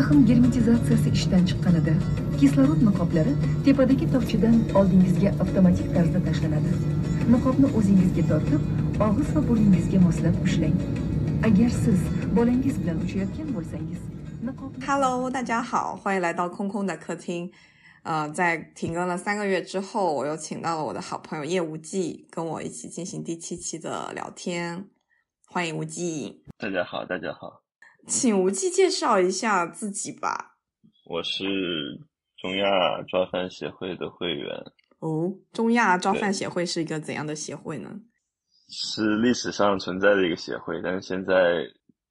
Shaham germatizatsiyasi ishdan chiqqanida kislorod niqoblari tepadagi tokchadan oldingizga avtomatik tarzda tashlanadi. Niqobni o'zingizga tortib, og'iz va burningizga moslab ushlang. Agar siz bolangiz bilan uchayotgan bo'lsangiz, niqobni Hello，大家好，欢迎来到空空的客厅。呃，在停更了三个月之后，我又请到了我的好朋友叶无忌，跟我一起进行第七期的聊天。欢迎无忌，大家好，大家好，请无忌介绍一下自己吧。我是中亚抓饭协会的会员，哦，中亚抓饭协会是一个怎样的协会呢？是历史上存在的一个协会，但是现在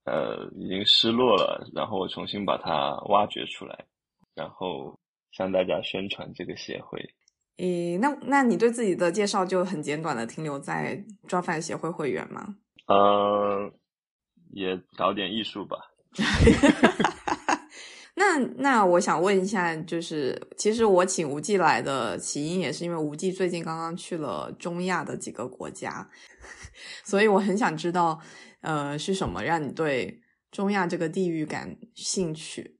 呃已经失落了，然后我重新把它挖掘出来，然后向大家宣传这个协会。诶，那那你对自己的介绍就很简短的停留在抓饭协会会员吗？嗯、也搞点艺术吧。那那我想问一下，就是其实我请无忌来的起因也是因为无忌最近刚刚去了中亚的几个国家，所以我很想知道，呃，是什么让你对中亚这个地域感兴趣？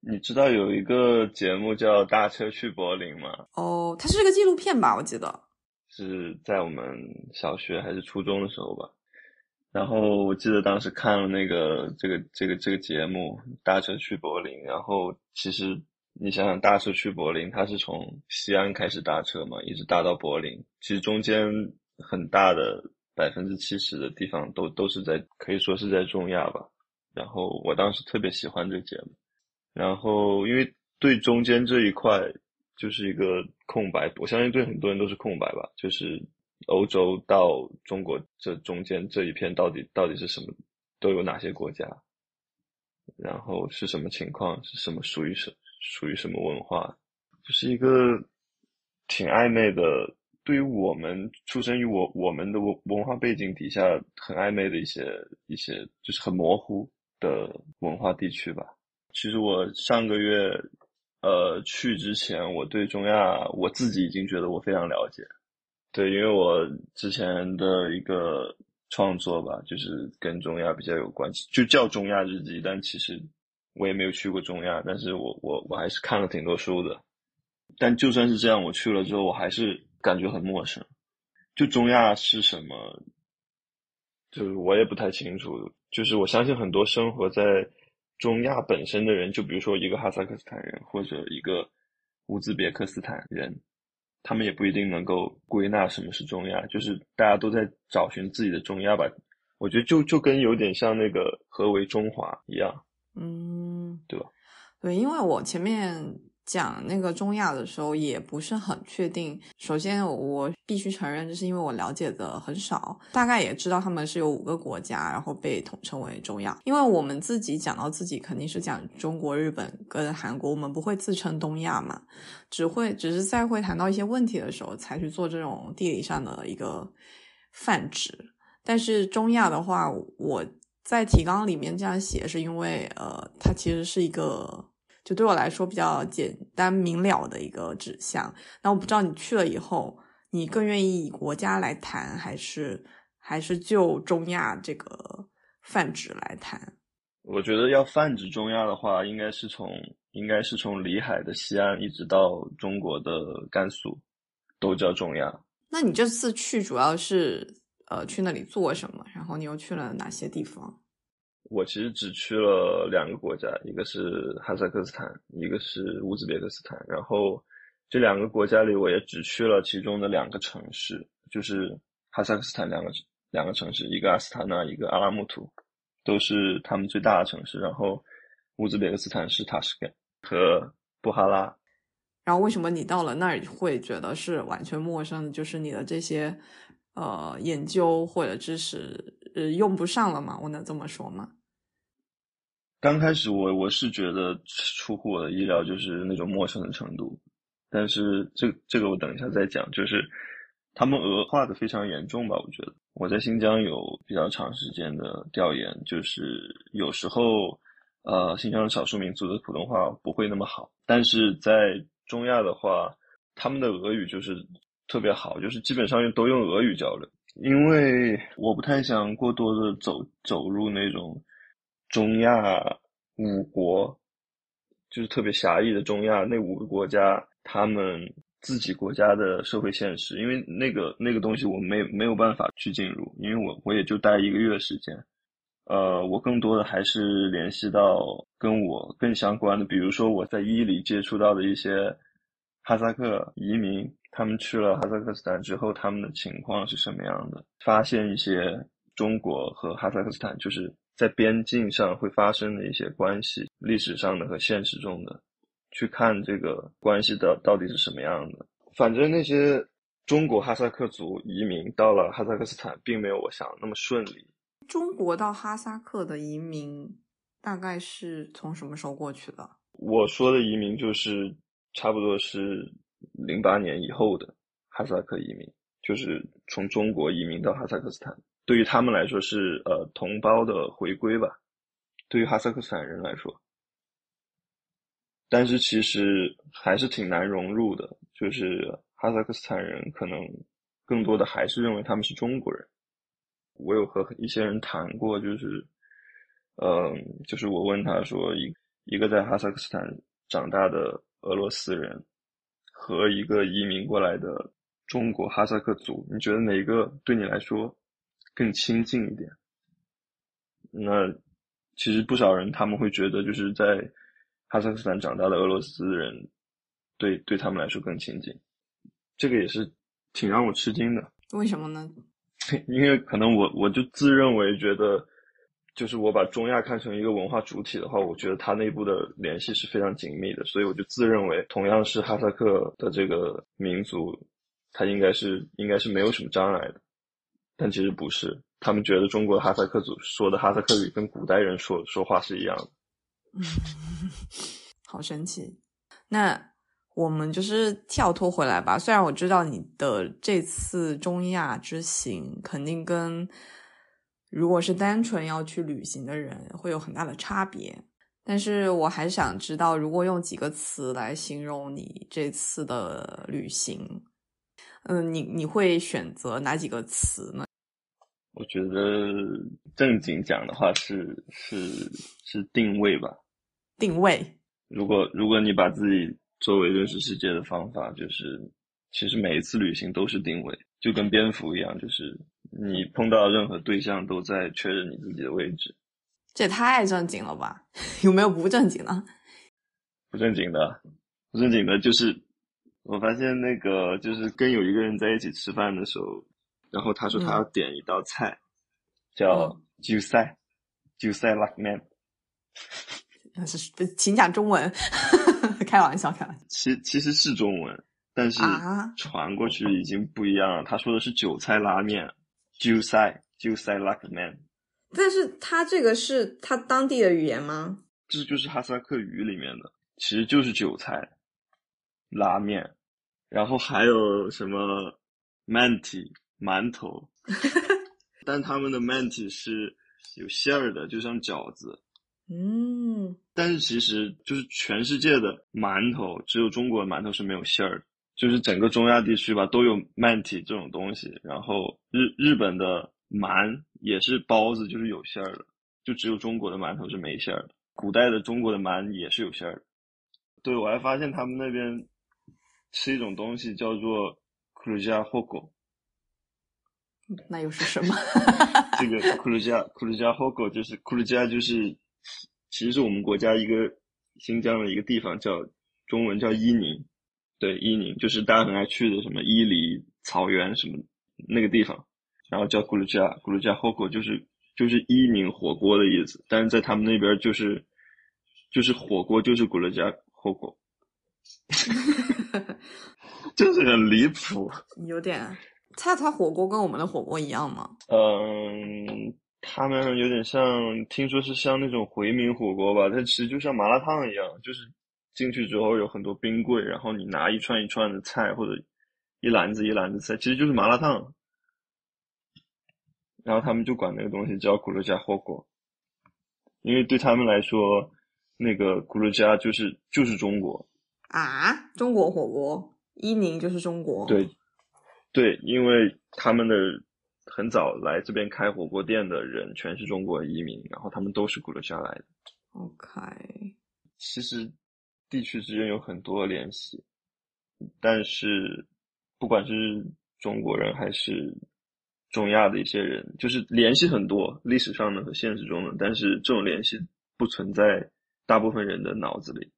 你知道有一个节目叫《大车去柏林》吗？哦，它是个纪录片吧？我记得。是在我们小学还是初中的时候吧。然后我记得当时看了那个这个这个这个节目《搭车去柏林》，然后其实你想想，大车去柏林，它是从西安开始搭车嘛，一直搭到柏林，其实中间很大的百分之七十的地方都都是在可以说是在中亚吧。然后我当时特别喜欢这个节目，然后因为对中间这一块就是一个空白，我相信对很多人都是空白吧，就是欧洲到中国这中间这一片到底到底是什么，都有哪些国家，然后是什么情况，是什么属于什属于什么文化，就是一个挺暧昧的，对于我们出生于我我们的文文化背景底下很暧昧的一些一些，就是很模糊的文化地区吧。其实我上个月呃去之前，我对中亚我自己已经觉得我非常了解。对，因为我之前的一个创作吧，就是跟中亚比较有关系，就叫《中亚日记》，但其实我也没有去过中亚，但是我我我还是看了挺多书的。但就算是这样，我去了之后，我还是感觉很陌生。就中亚是什么，就是我也不太清楚。就是我相信很多生活在中亚本身的人，就比如说一个哈萨克斯坦人或者一个乌兹别克斯坦人。他们也不一定能够归纳什么是中亚，就是大家都在找寻自己的中亚吧。我觉得就就跟有点像那个何为中华一样，嗯，对吧？对，因为我前面讲那个中亚的时候也不是很确定。首先，我必须承认，就是因为我了解的很少，大概也知道他们是有五个国家，然后被统称为中亚。因为我们自己讲到自己，肯定是讲中国、日本跟韩国，我们不会自称东亚嘛，只会只是在会谈到一些问题的时候才去做这种地理上的一个泛指。但是中亚的话，我在提纲里面这样写，是因为呃，它其实是一个。就对我来说比较简单明了的一个指向。那我不知道你去了以后，你更愿意以国家来谈，还是还是就中亚这个泛指来谈？我觉得要泛指中亚的话，应该是从应该是从里海的西岸一直到中国的甘肃，都叫中亚。那你这次去主要是呃去那里做什么？然后你又去了哪些地方？我其实只去了两个国家，一个是哈萨克斯坦，一个是乌兹别克斯坦。然后这两个国家里，我也只去了其中的两个城市，就是哈萨克斯坦两个两个城市，一个阿斯塔纳，一个阿拉木图，都是他们最大的城市。然后乌兹别克斯坦是塔什干和布哈拉。然后为什么你到了那儿会觉得是完全陌生的？就是你的这些呃研究或者知识呃用不上了吗？我能这么说吗？刚开始我我是觉得出乎我的意料，就是那种陌生的程度。但是这这个我等一下再讲，就是他们俄化的非常严重吧？我觉得我在新疆有比较长时间的调研，就是有时候呃新疆的少数民族的普通话不会那么好，但是在中亚的话，他们的俄语就是特别好，就是基本上用都用俄语交流。因为我不太想过多的走走入那种。中亚五国就是特别狭义的中亚那五个国家，他们自己国家的社会现实，因为那个那个东西我没没有办法去进入，因为我我也就待一个月时间，呃，我更多的还是联系到跟我更相关的，比如说我在伊犁接触到的一些哈萨克移民，他们去了哈萨克斯坦之后，他们的情况是什么样的，发现一些中国和哈萨克斯坦就是在边境上会发生的一些关系，历史上的和现实中的。去看这个关系的到底是什么样的。反正那些中国哈萨克族移民到了哈萨克斯坦，并没有我想的那么顺利。中国到哈萨克的移民大概是从什么时候过去的？我说的移民就是差不多是零八年以后的哈萨克移民，就是从中国移民到哈萨克斯坦。对于他们来说是呃同胞的回归吧。对于哈萨克斯坦人来说。但是其实还是挺难融入的，就是哈萨克斯坦人可能更多的还是认为他们是中国人。我有和一些人谈过，就是，嗯，就是我问他说，一一个在哈萨克斯坦长大的俄罗斯人和一个移民过来的中国哈萨克族，你觉得哪个对你来说更亲近一点？那其实不少人他们会觉得就是在。哈萨克斯坦长大的俄罗斯人，对对他们来说更亲近，这个也是挺让我吃惊的。为什么呢？因为可能我我就自认为觉得，就是我把中亚看成一个文化主体的话，我觉得它内部的联系是非常紧密的，所以我就自认为同样是哈萨克的这个民族，它应该是应该是没有什么障碍的。但其实不是，他们觉得中国哈萨克族说的哈萨克语跟古代人说说话是一样的。嗯，好神奇。那我们就是跳脱回来吧。虽然我知道你的这次中亚之行肯定跟如果是单纯要去旅行的人会有很大的差别，但是我还想知道，如果用几个词来形容你这次的旅行，嗯，你你会选择哪几个词呢？我觉得正经讲的话是是是定位吧。定位。如果如果你把自己作为认识世界的方法，就是其实每一次旅行都是定位，就跟蝙蝠一样，就是你碰到任何对象都在确认你自己的位置。这也太正经了吧？有没有不正经的？不正经的，不正经的，就是我发现那个就是跟有一个人在一起吃饭的时候，然后他说他要点一道菜，叫韭菜，韭菜拉面。是，请讲中文，开玩笑，开玩笑。其其实是中文，但是传过去已经不一样了。他说的是韭菜拉面，韭菜韭菜拉面。但是他这个是他当地的语言吗？这就是哈萨克语里面的，其实就是韭菜拉面。然后还有什么 manti 馒头，但他们的 manti 是有馅儿的，就像饺子。嗯，但是其实就是全世界的馒头，只有中国的馒头是没有馅儿的。就是整个中亚地区吧，都有馒体这种东西。然后日日本的馒也是包子，就是有馅儿的。就只有中国的馒头是没馅儿的。古代的中国的馒也是有馅儿的。对，我还发现他们那边吃一种东西叫做库鲁加火锅。那又是什么？这个库鲁加库鲁加火锅就是库鲁加就是。其实是我们国家一个新疆的一个地方，叫中文叫伊宁，对，伊宁就是大家很爱去的什么伊犁草原什么那个地方，然后叫咕噜加，咕噜加火锅就是就是伊宁火锅的意思，但是在他们那边就是就是火锅就是咕噜加火锅，就是很离谱，有点，他他火锅跟我们的火锅一样吗？嗯。他们有点像，听说是像那种回民火锅吧，它其实就像麻辣烫一样，就是进去之后有很多冰柜，然后你拿一串一串的菜或者一篮子一篮子菜，其实就是麻辣烫。然后他们就管那个东西叫咕噜加火锅，因为对他们来说，那个咕噜加就是就是中国啊，中国火锅，伊宁就是中国。对，对，因为他们的。很早来这边开火锅店的人全是中国移民，然后他们都是古勒加来的。OK，其实地区之间有很多联系，但是不管是中国人还是中亚的一些人，就是联系很多，历史上的和现实中的，但是这种联系不存在大部分人的脑子里。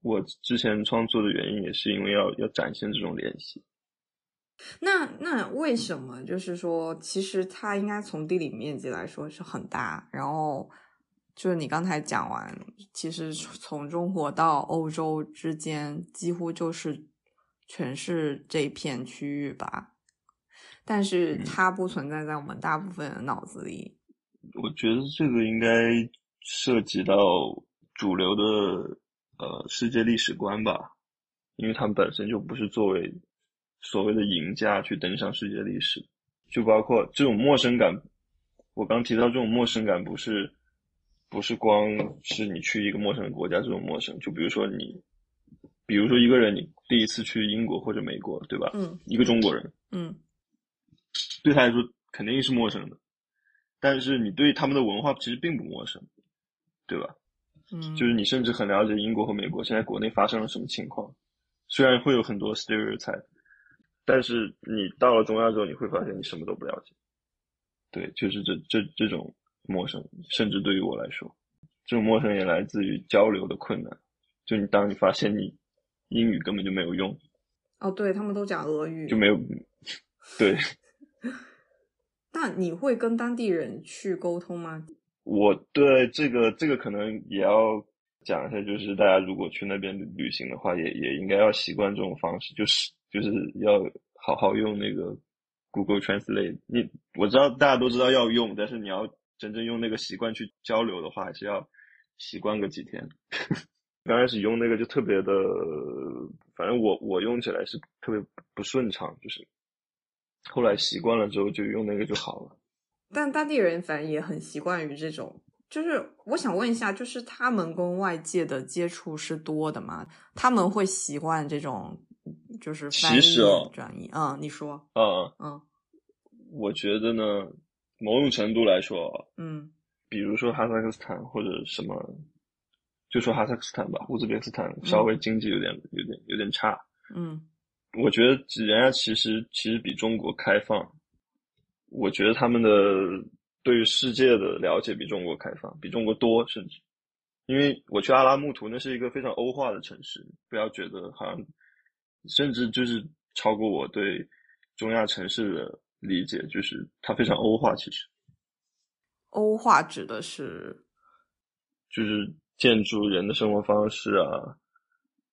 我之前创作的原因也是因为要要展现这种联系。那那为什么就是说，其实它应该从地理面积来说是很大，然后就是你刚才讲完，其实从中国到欧洲之间几乎就是全是这一片区域吧，但是它不存在在我们大部分人脑子里。我觉得这个应该涉及到主流的呃世界历史观吧，因为他们本身就不是作为。所谓的赢家去登上世界历史，就包括这种陌生感。我刚提到这种陌生感，不是不是光是你去一个陌生的国家这种陌生。就比如说你，比如说一个人，你第一次去英国或者美国，对吧？嗯。一个中国人，嗯，对他来说肯定是陌生的，但是你对他们的文化其实并不陌生，对吧？嗯。就是你甚至很了解英国和美国现在国内发生了什么情况，虽然会有很多 stereotype。但是你到了中亚之后，你会发现你什么都不了解。对，就是这这这种陌生，甚至对于我来说，这种陌生也来自于交流的困难。就你当你发现你英语根本就没有用，哦，对他们都讲俄语，就没有 对。那你会跟当地人去沟通吗？我对这个这个可能也要讲一下，就是大家如果去那边旅行的话，也也应该要习惯这种方式，就是。就是要好好用那个 Google Translate。你我知道大家都知道要用，但是你要真正用那个习惯去交流的话，还是要习惯个几天。刚开始用那个就特别的，反正我我用起来是特别不顺畅，就是后来习惯了之后就用那个就好了。但当地人反正也很习惯于这种。就是我想问一下，就是他们跟外界的接触是多的吗？他们会习惯这种？就是其实哦，转移嗯，你说嗯嗯，我觉得呢，某种程度来说，嗯，比如说哈萨克斯坦或者什么，就说哈萨克斯坦吧，乌兹别克斯坦稍微经济有点有点有点差，嗯，我觉得人家其实其实比中国开放，我觉得他们的对于世界的了解比中国开放，比中国多，甚至。因为我去阿拉木图，那是一个非常欧化的城市，不要觉得好像。甚至就是超过我对中亚城市的理解，就是它非常欧化。其实，欧化指的是，就是建筑、人的生活方式啊。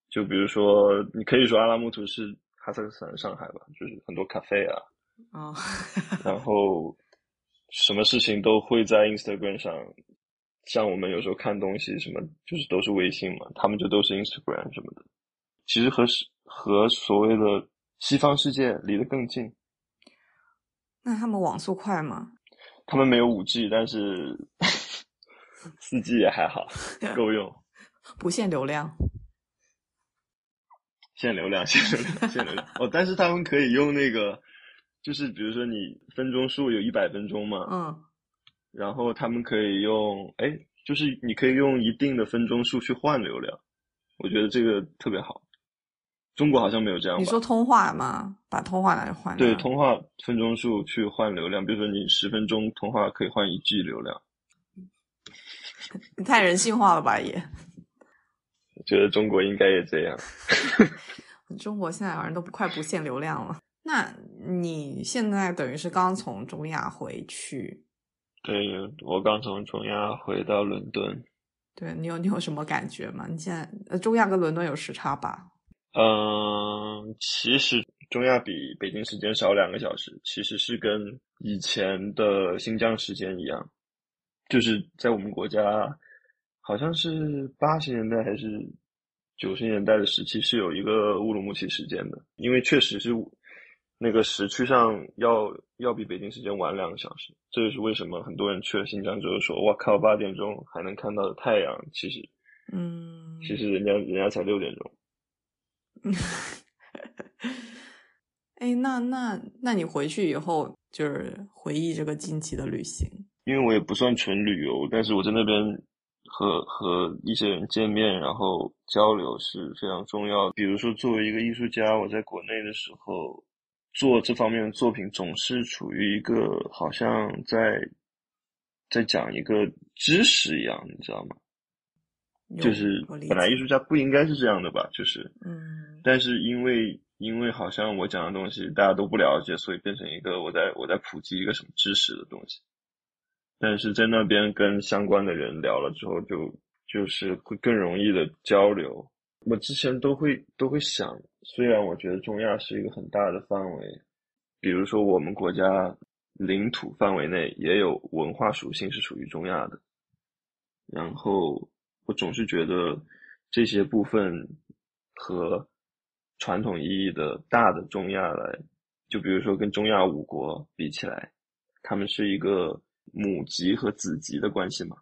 就比如说，你可以说阿拉木图是哈萨克斯坦上海吧，就是很多咖啡啊。啊。然后，什么事情都会在 Instagram 上。像我们有时候看东西，什么就是都是微信嘛，他们就都是 Instagram 什么的。其实和是。和所谓的西方世界离得更近，那他们网速快吗？他们没有五 G，但是 四 G 也还好，够用。不限流量，限流量，限流量，限流量。哦，但是他们可以用那个，就是比如说你分钟数有一百分钟嘛，嗯，然后他们可以用，哎，就是你可以用一定的分钟数去换流量，我觉得这个特别好。中国好像没有这样。你说通话吗？把通话来换？对，通话分钟数去换流量，比如说你十分钟通话可以换一 G 流量。你 太人性化了吧也？我觉得中国应该也这样。中国现在好像都快不限流量了。那你现在等于是刚从中亚回去？对，我刚从中亚回到伦敦。对你有你有什么感觉吗？你现在呃，中亚跟伦敦有时差吧？嗯，其实中亚比北京时间少两个小时，其实是跟以前的新疆时间一样，就是在我们国家，好像是八十年代还是九十年代的时期是有一个乌鲁木齐时间的，因为确实是那个时区上要要比北京时间晚两个小时，这就是为什么很多人去了新疆之后说，哇靠，八点钟还能看到太阳，其实，嗯，其实人家人家才六点钟。嗯，哎，那那那你回去以后就是回忆这个近期的旅行，因为我也不算纯旅游，但是我在那边和和一些人见面，然后交流是非常重要的。比如说，作为一个艺术家，我在国内的时候做这方面的作品，总是处于一个好像在在讲一个知识一样，你知道吗？就是本来艺术家不应该是这样的吧？就是，嗯，但是因为因为好像我讲的东西大家都不了解，所以变成一个我在我在普及一个什么知识的东西。但是在那边跟相关的人聊了之后，就就是会更容易的交流。我之前都会都会想，虽然我觉得中亚是一个很大的范围，比如说我们国家领土范围内也有文化属性是属于中亚的，然后我总是觉得这些部分和传统意义的大的中亚来，就比如说跟中亚五国比起来，他们是一个。母级和子级的关系嘛，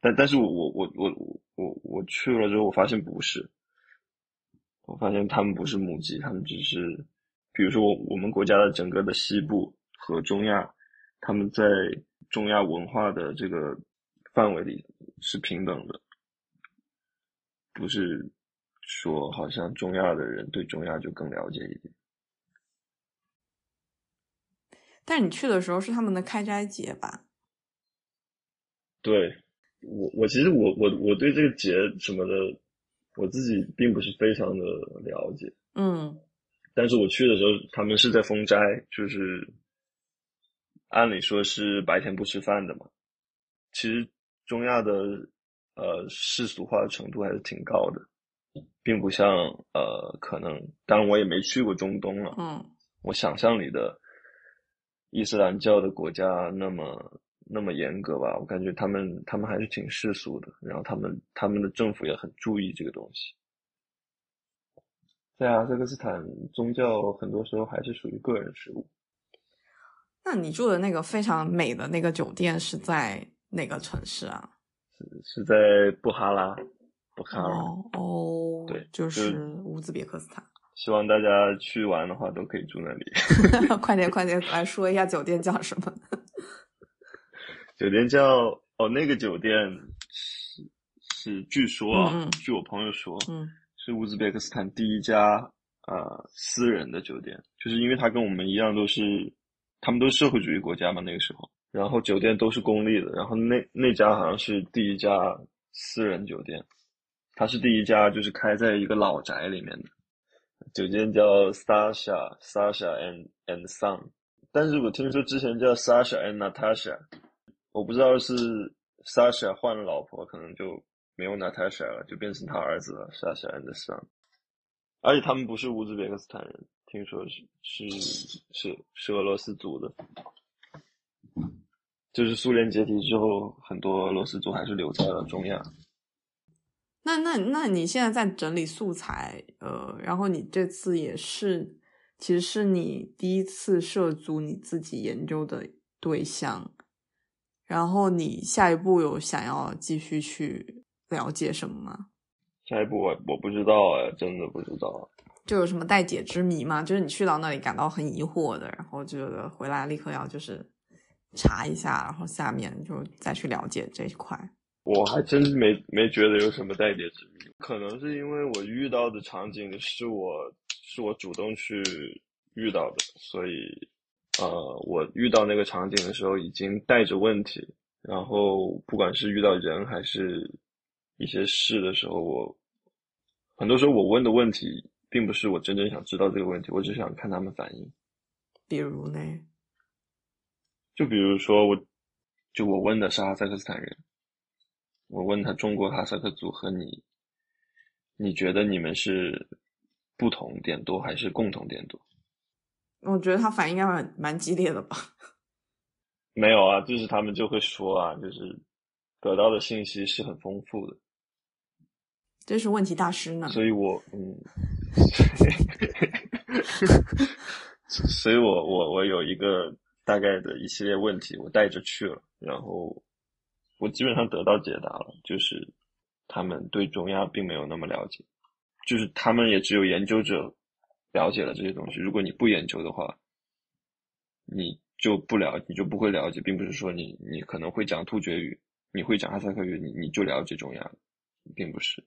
但但是我我我我我我去了之后，我发现不是，我发现他们不是母级，他们只是，比如说我我们国家的整个的西部和中亚，他们在中亚文化的这个范围里是平等的，不是说好像中亚的人对中亚就更了解一点。但你去的时候是他们的开斋节吧？对我，我其实我我我对这个节什么的，我自己并不是非常的了解。嗯，但是我去的时候，他们是在封斋，就是按理说是白天不吃饭的嘛。其实中亚的呃世俗化的程度还是挺高的，并不像呃可能，当然我也没去过中东了。嗯，我想象里的伊斯兰教的国家那么。那么严格吧，我感觉他们他们还是挺世俗的，然后他们他们的政府也很注意这个东西。在阿塞克斯坦，宗教很多时候还是属于个人事务。那你住的那个非常美的那个酒店是在哪个城市啊？是是在布哈拉，布哈拉。哦，对，就是乌兹别克斯坦。希望大家去玩的话都可以住那里。快点快点来说一下酒店叫什么？酒店叫哦，那个酒店是是据说啊，据我朋友说，嗯，是乌兹别克斯坦第一家呃私人的酒店，就是因为它跟我们一样都是，他们都是社会主义国家嘛那个时候，然后酒店都是公立的，然后那那家好像是第一家私人酒店，它是第一家就是开在一个老宅里面的酒店叫 Sasha Sasha and and Son，但是我听说之前叫 Sasha and Natasha。我不知道是 Sasha 换了老婆，可能就没有 Natasha 了，就变成他儿子了，Sasha and Son。而且他们不是乌兹别克斯坦人，听说是是是是俄罗斯族的。就是苏联解体之后，很多俄罗斯族还是留在了中亚。那那那你现在在整理素材，呃，然后你这次也是，其实是你第一次涉足你自己研究的对象。然后你下一步有想要继续去了解什么吗？下一步我我不知道哎，真的不知道。就有什么待解之谜吗？就是你去到那里感到很疑惑的，然后觉得回来立刻要就是查一下，然后下面就再去了解这一块。我还真没没觉得有什么待解之谜，可能是因为我遇到的场景是我是我主动去遇到的，所以。呃，我遇到那个场景的时候，已经带着问题。然后，不管是遇到人还是一些事的时候，我很多时候我问的问题，并不是我真正想知道这个问题，我只想看他们反应。比如呢？就比如说，我就我问的是哈萨克斯坦人，我问他中国哈萨克族和你，你觉得你们是不同点多还是共同点多？我觉得他反应应该蛮蛮激烈的吧？没有啊，就是他们就会说啊，就是得到的信息是很丰富的。这是问题大师呢。所以我嗯，所以我我我有一个大概的一系列问题，我带着去了，然后我基本上得到解答了，就是他们对中亚并没有那么了解，就是他们也只有研究者。了解了这些东西，如果你不研究的话，你就不了，你就不会了解，并不是说你你可能会讲突厥语，你会讲哈萨克语，你你就了解中亚，并不是。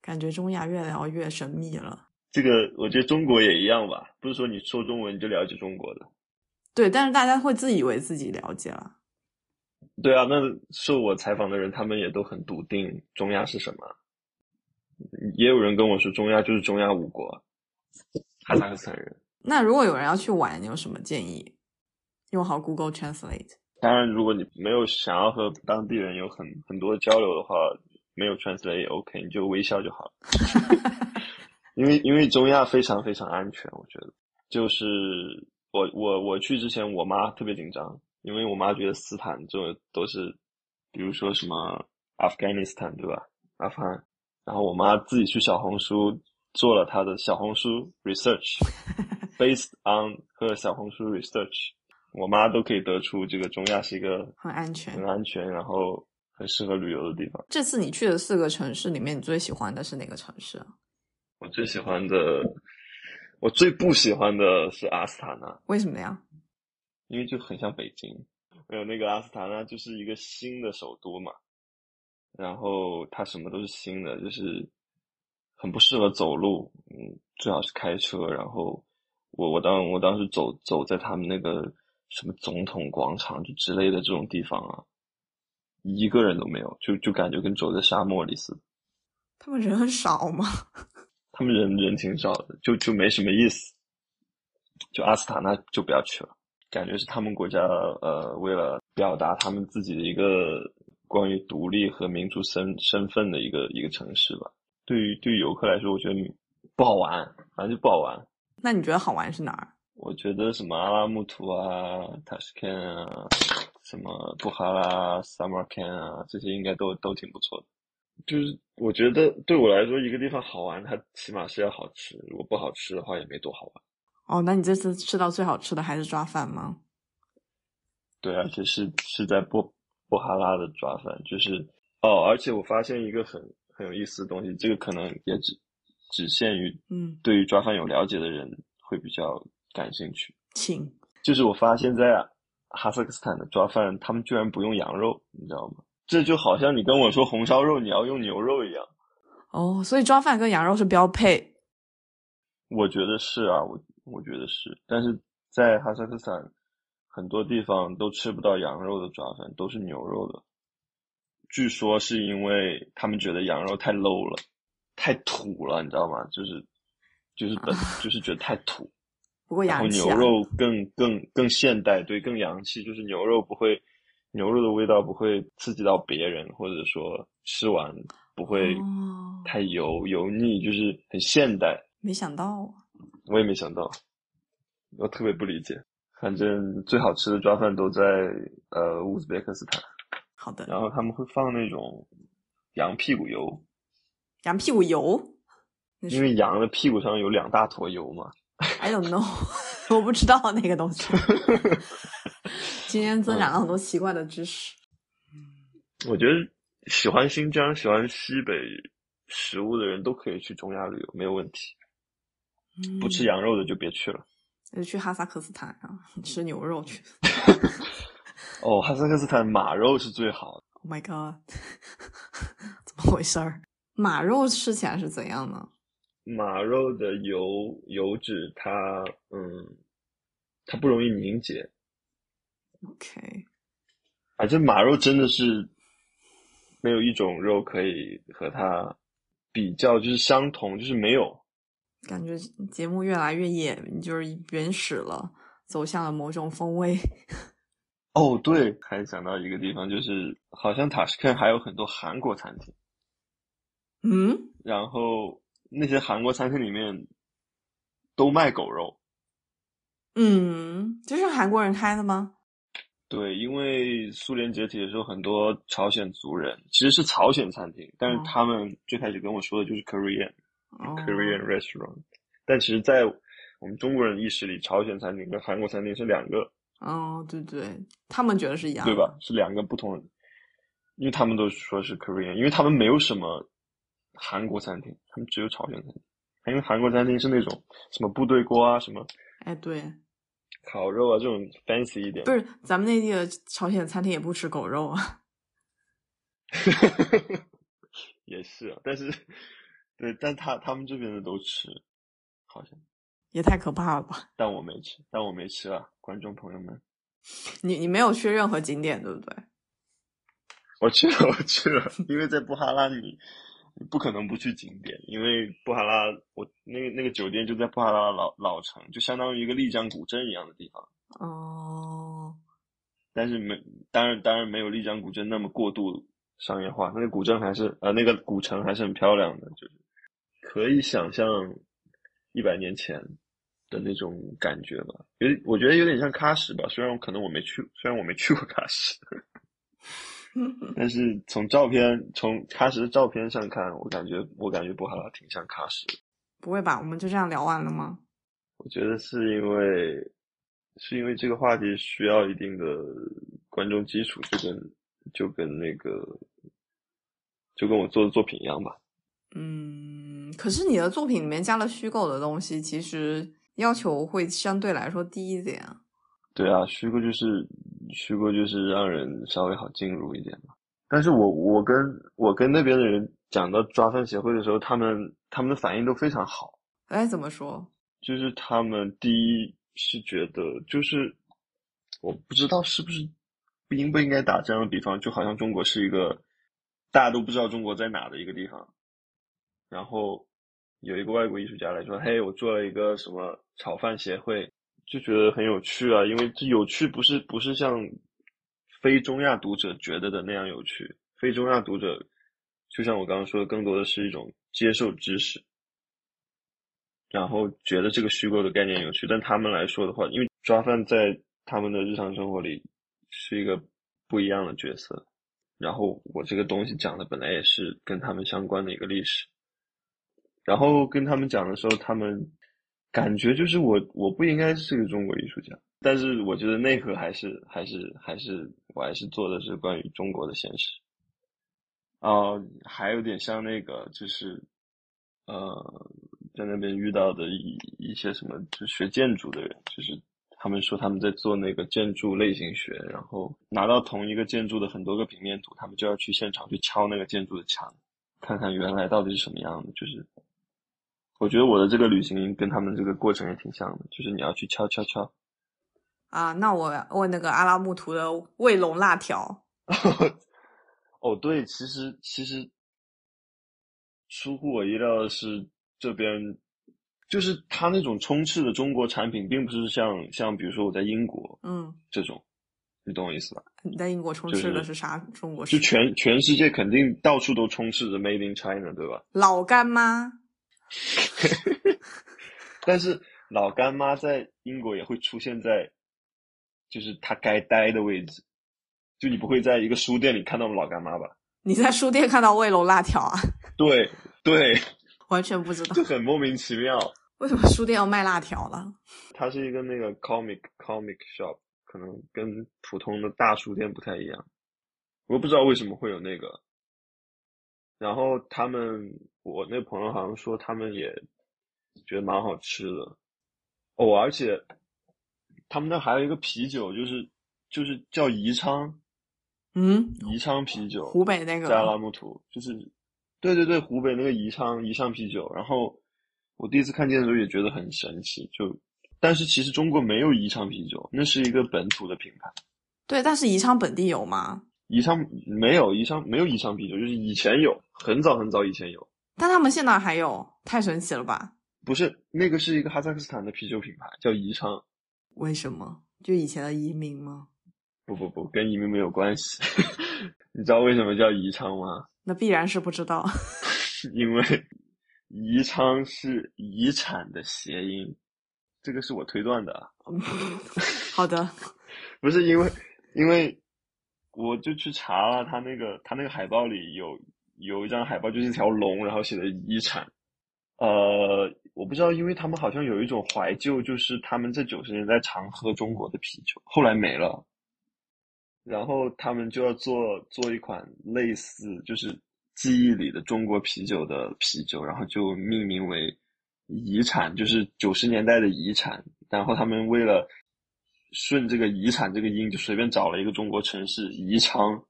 感觉中亚越聊越神秘了。这个我觉得中国也一样吧，不是说你说中文你就了解中国的。对，但是大家会自以为自己了解了。对啊，那受我采访的人，他们也都很笃定中亚是什么。也有人跟我说，中亚就是中亚五国，哈萨克斯坦人。那如果有人要去玩，你有什么建议？用好 Google Translate。当然，如果你没有想要和当地人有很很多交流的话，没有 Translate 也 OK，你就微笑就好了。因为因为中亚非常非常安全，我觉得。就是我我我去之前，我妈特别紧张，因为我妈觉得斯坦这种都是，比如说什么 Afghanistan 对吧？阿富汗。然后我妈自己去小红书做了她的小红书 research，based on 和小红书 research，我妈都可以得出这个中亚是一个很安全、很安全，然后很适合旅游的地方。这次你去的四个城市里面，你最喜欢的是哪个城市啊？我最喜欢的，我最不喜欢的是阿斯塔纳。为什么呀？因为就很像北京，没有那个阿斯塔纳就是一个新的首都嘛。然后它什么都是新的，就是很不适合走路，嗯，最好是开车。然后我我当我当时走走在他们那个什么总统广场就之类的这种地方啊，一个人都没有，就就感觉跟走在沙漠里似的。他们人很少吗？他们人人挺少的，就就没什么意思。就阿斯塔纳就不要去了，感觉是他们国家呃为了表达他们自己的一个。关于独立和民族身身份的一个一个城市吧。对于对于游客来说，我觉得不好玩，反正就不好玩。那你觉得好玩是哪儿？我觉得什么阿拉木图啊、塔什肯啊、什么布哈拉、萨马坎啊，这些应该都都挺不错的。就是我觉得对我来说，一个地方好玩，它起码是要好吃。如果不好吃的话，也没多好玩。哦，那你这次吃到最好吃的还是抓饭吗？对，而且是是在布。布哈拉的抓饭就是哦，而且我发现一个很很有意思的东西，这个可能也只只限于嗯，对于抓饭有了解的人会比较感兴趣。请，就是我发现，在哈萨克斯坦的抓饭，他们居然不用羊肉，你知道吗？这就好像你跟我说红烧肉你要用牛肉一样。哦，所以抓饭跟羊肉是标配。我觉得是啊，我我觉得是，但是在哈萨克斯坦。很多地方都吃不到羊肉的抓饭，都是牛肉的。据说是因为他们觉得羊肉太 low 了，太土了，你知道吗？就是，就是本 就是觉得太土。不过然后牛肉更更更现代，对，更洋气。就是牛肉不会，牛肉的味道不会刺激到别人，或者说吃完不会太油油腻，就是很现代。没想到，我也没想到，我特别不理解。反正最好吃的抓饭都在呃乌兹别克斯坦。好的。然后他们会放那种羊屁股油。羊屁股油？因为羊的屁股上有两大坨油嘛。I don't know，我不知道那个东西。今天增长了很多奇怪的知识。我觉得喜欢新疆、喜欢西北食物的人都可以去中亚旅游，没有问题。不吃羊肉的就别去了。就去哈萨克斯坦啊，吃牛肉去。哦，哈萨克斯坦马肉是最好的。Oh my god，怎么回事儿？马肉吃起来是怎样呢？马肉的油油脂，它嗯，它不容易凝结。OK，反正马肉真的是没有一种肉可以和它比较，就是相同，就是没有。感觉节目越来越野，就是原始了，走向了某种风味。哦，对，还想到一个地方，就是好像塔什肯还有很多韩国餐厅。嗯，然后那些韩国餐厅里面都卖狗肉。嗯，这是韩国人开的吗？对，因为苏联解体的时候，很多朝鲜族人其实是朝鲜餐厅，但是他们最开始跟我说的就是 Korean。Korean restaurant，但其实，在我们中国人意识里，朝鲜餐厅跟韩国餐厅是两个。哦，对对，他们觉得是一样，对吧？是两个不同，因为他们都说是 Korean，因为他们没有什么韩国餐厅，他们只有朝鲜餐厅。因为韩国餐厅是那种什么部队锅啊，什么，哎，对，烤肉啊这种 fancy 一点。不是，咱们内地的朝鲜餐厅也不吃狗肉啊。也是啊，但是 对，但他他们这边的都吃，好像，也太可怕了吧！但我没吃，但我没吃啊，观众朋友们，你你没有去任何景点，对不对？我去了，我去了，因为在布哈拉你你不可能不去景点，因为布哈拉我那个那个酒店就在布哈拉老老城，就相当于一个丽江古镇一样的地方。哦，但是没，当然当然没有丽江古镇那么过度商业化，那个古镇还是呃那个古城还是很漂亮的，就是可以想象一百年前的那种感觉吧。有我觉得有点像喀什吧，虽然可能我没去，虽然我没去过喀什，但是从照片从喀什的照片上看，我感觉我感觉布哈拉挺像喀什。不会吧？我们就这样聊完了吗？我觉得是因为是因为这个话题需要一定的观众基础，就跟就跟那个就跟我做的作品一样吧。嗯，可是你的作品里面加了虚构的东西，其实要求会相对来说低一点。对啊，虚构就是虚构就是让人稍微好进入一点嘛。但是我我跟我跟那边的人讲到抓饭协会的时候，他们他们的反应都非常好。哎，怎么说？就是他们第一是觉得，就是我不知道是不是应不应该打这样的比方，就好像中国是一个大家都不知道中国在哪的一个地方，然后有一个外国艺术家来说：“嘿，我做了一个什么炒饭协会，就觉得很有趣啊。”因为这有趣不是不是像非中亚读者觉得的那样有趣，非中亚读者就像我刚刚说的，更多的是一种接受知识。然后觉得这个虚构的概念有趣，但他们来说的话，因为抓饭在他们的日常生活里是一个不一样的角色，然后我这个东西讲的本来也是跟他们相关的一个历史，然后跟他们讲的时候，他们感觉就是我我不应该是个中国艺术家，但是我觉得内核还是还是还是我还是做的是关于中国的现实，啊，还有点像那个就是呃。在那边遇到的一一些什么，就学建筑的人，就是他们说他们在做那个建筑类型学，然后拿到同一个建筑的很多个平面图，他们就要去现场去敲那个建筑的墙，看看原来到底是什么样的。就是我觉得我的这个旅行跟他们这个过程也挺像的，就是你要去敲敲敲。啊，那我问那个阿拉木图的卫龙辣条。哦，对，其实其实出乎我意料的是。这边就是他那种充斥的中国产品，并不是像像比如说我在英国，嗯，这种，你懂我意思吧？你在英国充斥的是啥？中国就全全世界肯定到处都充斥着 Made in China，对吧？老干妈，但是老干妈在英国也会出现在，就是它该待的位置，就你不会在一个书店里看到老干妈吧？你在书店看到卫龙辣条啊？对对。完全不知道，就很莫名其妙。为什么书店要卖辣条了？它是一个那个 comic comic shop，可能跟普通的大书店不太一样。我不知道为什么会有那个。然后他们，我那朋友好像说他们也觉得蛮好吃的。哦，而且他们那还有一个啤酒，就是就是叫宜昌，嗯，宜昌啤酒，湖北那个在拉木图，就是。对对对，湖北那个宜昌宜昌啤酒，然后我第一次看见的时候也觉得很神奇，就但是其实中国没有宜昌啤酒，那是一个本土的品牌。对，但是宜昌本地有吗？宜昌没有，宜昌没有宜昌啤酒，就是以前有，很早很早以前有。但他们现在还有，太神奇了吧？不是，那个是一个哈萨克斯坦的啤酒品牌，叫宜昌。为什么？就以前的移民吗？不不不，跟移民没有关系。你知道为什么叫宜昌吗？那必然是不知道，因为宜昌是遗产的谐音，这个是我推断的。好的，不是因为，因为我就去查了他那个，他那个海报里有有一张海报，就是一条龙，然后写的遗产。呃，我不知道，因为他们好像有一种怀旧，就是他们在九十年代常喝中国的啤酒，后来没了。然后他们就要做做一款类似就是记忆里的中国啤酒的啤酒，然后就命名为“遗产”，就是九十年代的遗产。然后他们为了顺这个“遗产”这个音，就随便找了一个中国城市宜昌，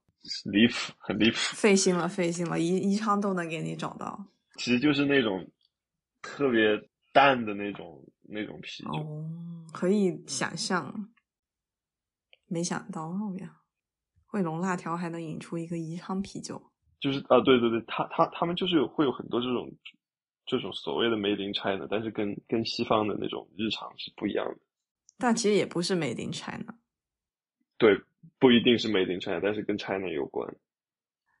离谱，很离谱。费心了，费心了，宜宜昌都能给你找到。其实就是那种特别淡的那种那种啤酒。哦，可以想象，没想到呀，卫龙辣条还能引出一个宜昌啤酒。就是啊，对对对，他他他们就是有会有很多这种这种所谓的 Made in China，但是跟跟西方的那种日常是不一样的。但其实也不是 Made in China。对，不一定是 Made in China，但是跟 China 有关。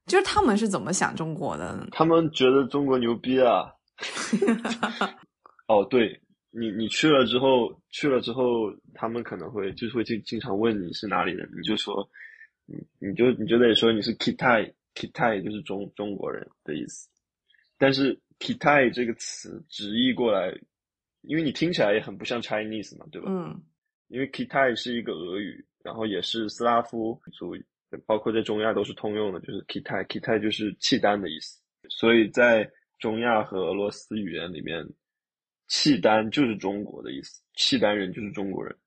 就是他们是怎么想中国的？他们觉得中国牛逼啊！哦，对你，你去了之后，去了之后，他们可能会就是会经经常问你是哪里人，你就说，你你就你就得说你是 Kitai，Kitai 就是中中国人的意思。但是 Kitai 这个词直译过来，因为你听起来也很不像 Chinese 嘛，对吧？嗯。因为 Kitai 是一个俄语。然后也是斯拉夫族，包括在中亚都是通用的，就是 Kitai，Kitai 就是契丹的意思。所以在中亚和俄罗斯语言里面，契丹就是中国的意思，契丹人就是中国人。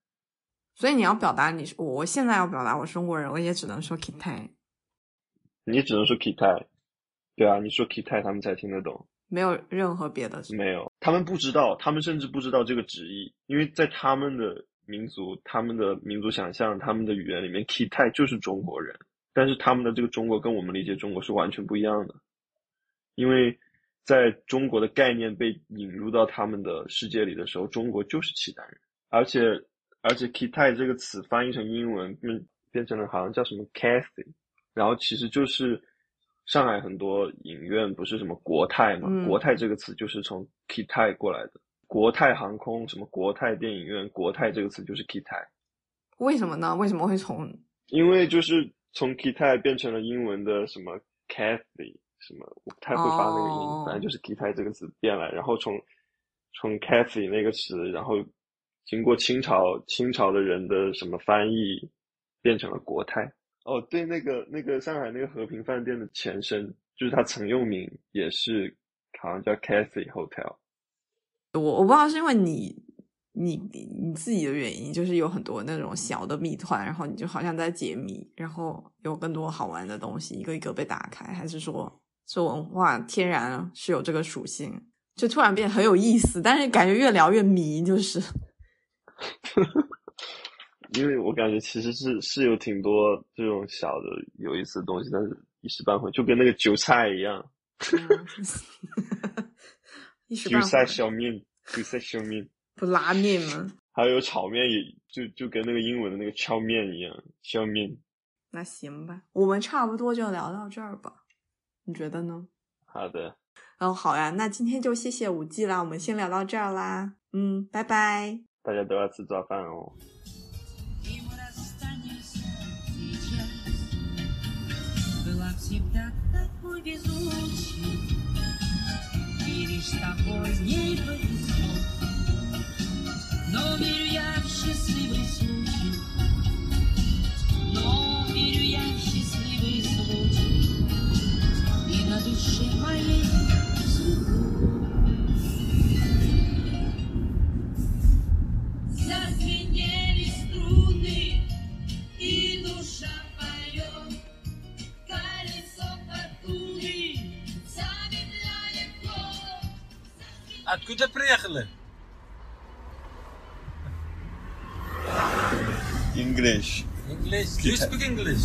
所以你要表达你是，我现在要表达我是中国人，我也只能说 Kitai。你只能说 Kitai，对啊，你说 Kitai 他们才听得懂，没有任何别的，没有，他们不知道，他们甚至不知道这个旨意，因为在他们的。民族他们的民族想象，他们的语言里面，Kitai 就是中国人，但是他们的这个中国跟我们理解中国是完全不一样的，因为在中国的概念被引入到他们的世界里的时候，中国就是契丹人，而且而且 Kitai 这个词翻译成英文，变变成了好像叫什么 Cathy，然后其实就是上海很多影院不是什么国泰嘛，国泰这个词就是从 Kitai 过来的。国泰航空，什么国泰电影院？国泰这个词就是 Kitai，为什么呢？为什么会从？因为就是从 Kitai 变成了英文的什么 Cathy，什么我不太会发那个音，反正就是 Kitai 这个词变来，然后从从 Cathy 那个词，然后经过清朝清朝的人的什么翻译，变成了国泰。哦，对，那个那个上海那个和平饭店的前身，就是它曾用名也是好像叫 Cathy Hotel。我我不知道是因为你你你自己的原因，就是有很多那种小的谜团，然后你就好像在解谜，然后有更多好玩的东西一个一个被打开，还是说这文化天然是有这个属性，就突然变很有意思，但是感觉越聊越迷，就是，因为我感觉其实是是有挺多这种小的有意思的东西，但是一时半会就跟那个韭菜一样。韭菜小面，韭菜小面，不拉面吗？还有炒面，也就就跟那个英文的那个荞面一样，荞面。那行吧，我们差不多就聊到这儿吧，你觉得呢？好的。哦，好呀，那今天就谢谢五 G 啦，我们先聊到这儿啦。嗯，拜拜。大家都要吃早饭哦。Лишь тобой ей повезло. Но верю я you speak English?